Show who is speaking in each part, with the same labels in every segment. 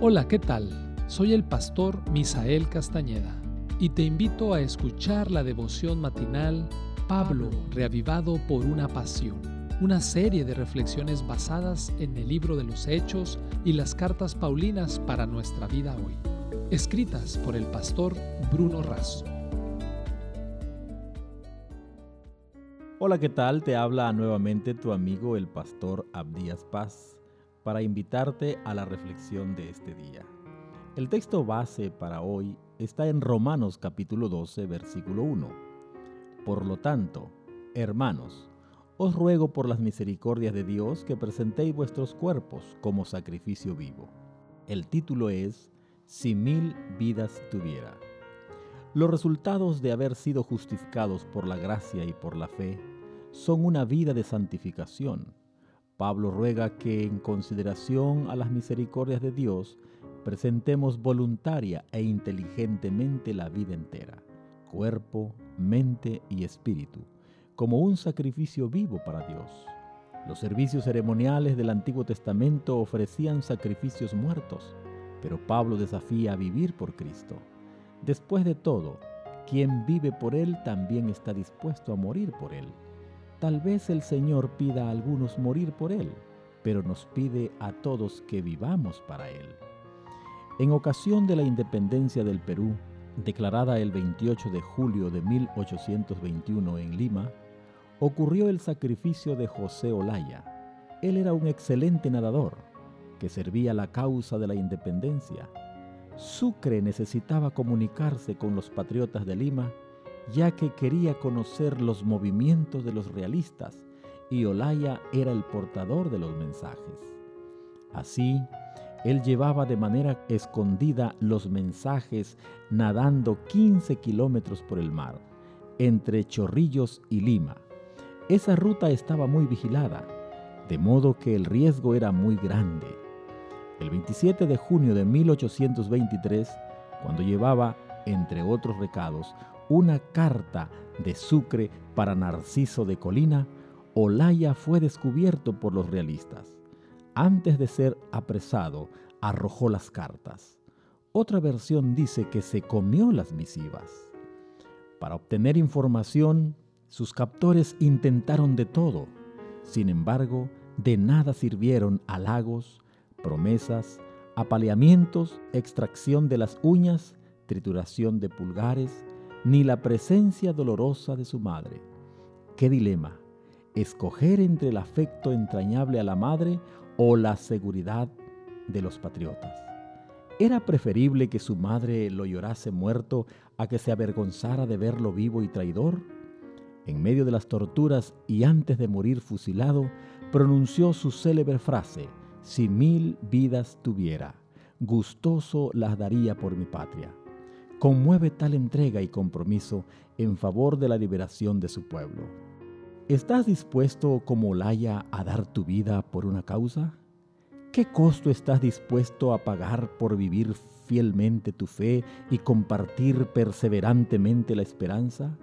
Speaker 1: Hola, ¿qué tal? Soy el pastor Misael Castañeda y te invito a escuchar la devoción matinal Pablo, reavivado por una pasión, una serie de reflexiones basadas en el libro de los Hechos y las cartas Paulinas para nuestra vida hoy, escritas por el pastor Bruno Razo.
Speaker 2: Hola, ¿qué tal? Te habla nuevamente tu amigo el pastor Abdías Paz para invitarte a la reflexión de este día. El texto base para hoy está en Romanos capítulo 12, versículo 1. Por lo tanto, hermanos, os ruego por las misericordias de Dios que presentéis vuestros cuerpos como sacrificio vivo. El título es Si mil vidas tuviera. Los resultados de haber sido justificados por la gracia y por la fe son una vida de santificación, Pablo ruega que en consideración a las misericordias de Dios presentemos voluntaria e inteligentemente la vida entera, cuerpo, mente y espíritu, como un sacrificio vivo para Dios. Los servicios ceremoniales del Antiguo Testamento ofrecían sacrificios muertos, pero Pablo desafía a vivir por Cristo. Después de todo, quien vive por Él también está dispuesto a morir por Él. Tal vez el Señor pida a algunos morir por Él, pero nos pide a todos que vivamos para Él. En ocasión de la independencia del Perú, declarada el 28 de julio de 1821 en Lima, ocurrió el sacrificio de José Olaya. Él era un excelente nadador que servía la causa de la independencia. Sucre necesitaba comunicarse con los patriotas de Lima ya que quería conocer los movimientos de los realistas y Olaya era el portador de los mensajes. Así, él llevaba de manera escondida los mensajes nadando 15 kilómetros por el mar, entre Chorrillos y Lima. Esa ruta estaba muy vigilada, de modo que el riesgo era muy grande. El 27 de junio de 1823, cuando llevaba, entre otros recados, una carta de Sucre para Narciso de Colina, Olaya fue descubierto por los realistas. Antes de ser apresado, arrojó las cartas. Otra versión dice que se comió las misivas. Para obtener información, sus captores intentaron de todo. Sin embargo, de nada sirvieron halagos, promesas, apaleamientos, extracción de las uñas, trituración de pulgares, ni la presencia dolorosa de su madre. ¿Qué dilema? ¿Escoger entre el afecto entrañable a la madre o la seguridad de los patriotas? ¿Era preferible que su madre lo llorase muerto a que se avergonzara de verlo vivo y traidor? En medio de las torturas y antes de morir fusilado, pronunció su célebre frase, si mil vidas tuviera, gustoso las daría por mi patria conmueve tal entrega y compromiso en favor de la liberación de su pueblo. ¿Estás dispuesto como Olaya a dar tu vida por una causa? ¿Qué costo estás dispuesto a pagar por vivir fielmente tu fe y compartir perseverantemente la esperanza?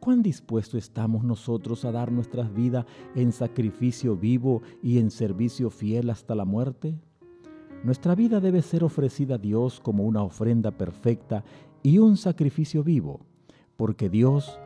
Speaker 2: ¿Cuán dispuesto estamos nosotros a dar nuestras vidas en sacrificio vivo y en servicio fiel hasta la muerte? Nuestra vida debe ser ofrecida a Dios como una ofrenda perfecta y un sacrificio vivo, porque Dios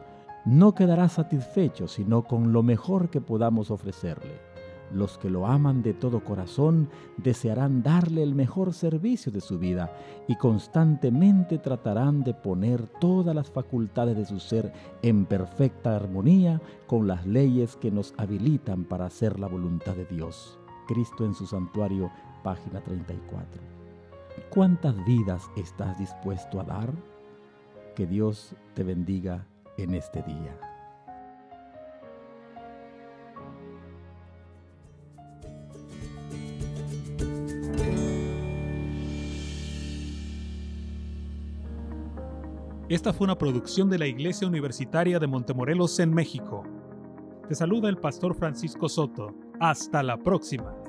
Speaker 2: no quedará satisfecho sino con lo mejor que podamos ofrecerle. Los que lo aman de todo corazón desearán darle el mejor servicio de su vida y constantemente tratarán de poner todas las facultades de su ser en perfecta armonía con las leyes que nos habilitan para hacer la voluntad de Dios. Cristo en su santuario, página 34. ¿Cuántas vidas estás dispuesto a dar? Que Dios te bendiga en este día.
Speaker 1: Esta fue una producción de la Iglesia Universitaria de Montemorelos en México. Te saluda el pastor Francisco Soto. Hasta la próxima.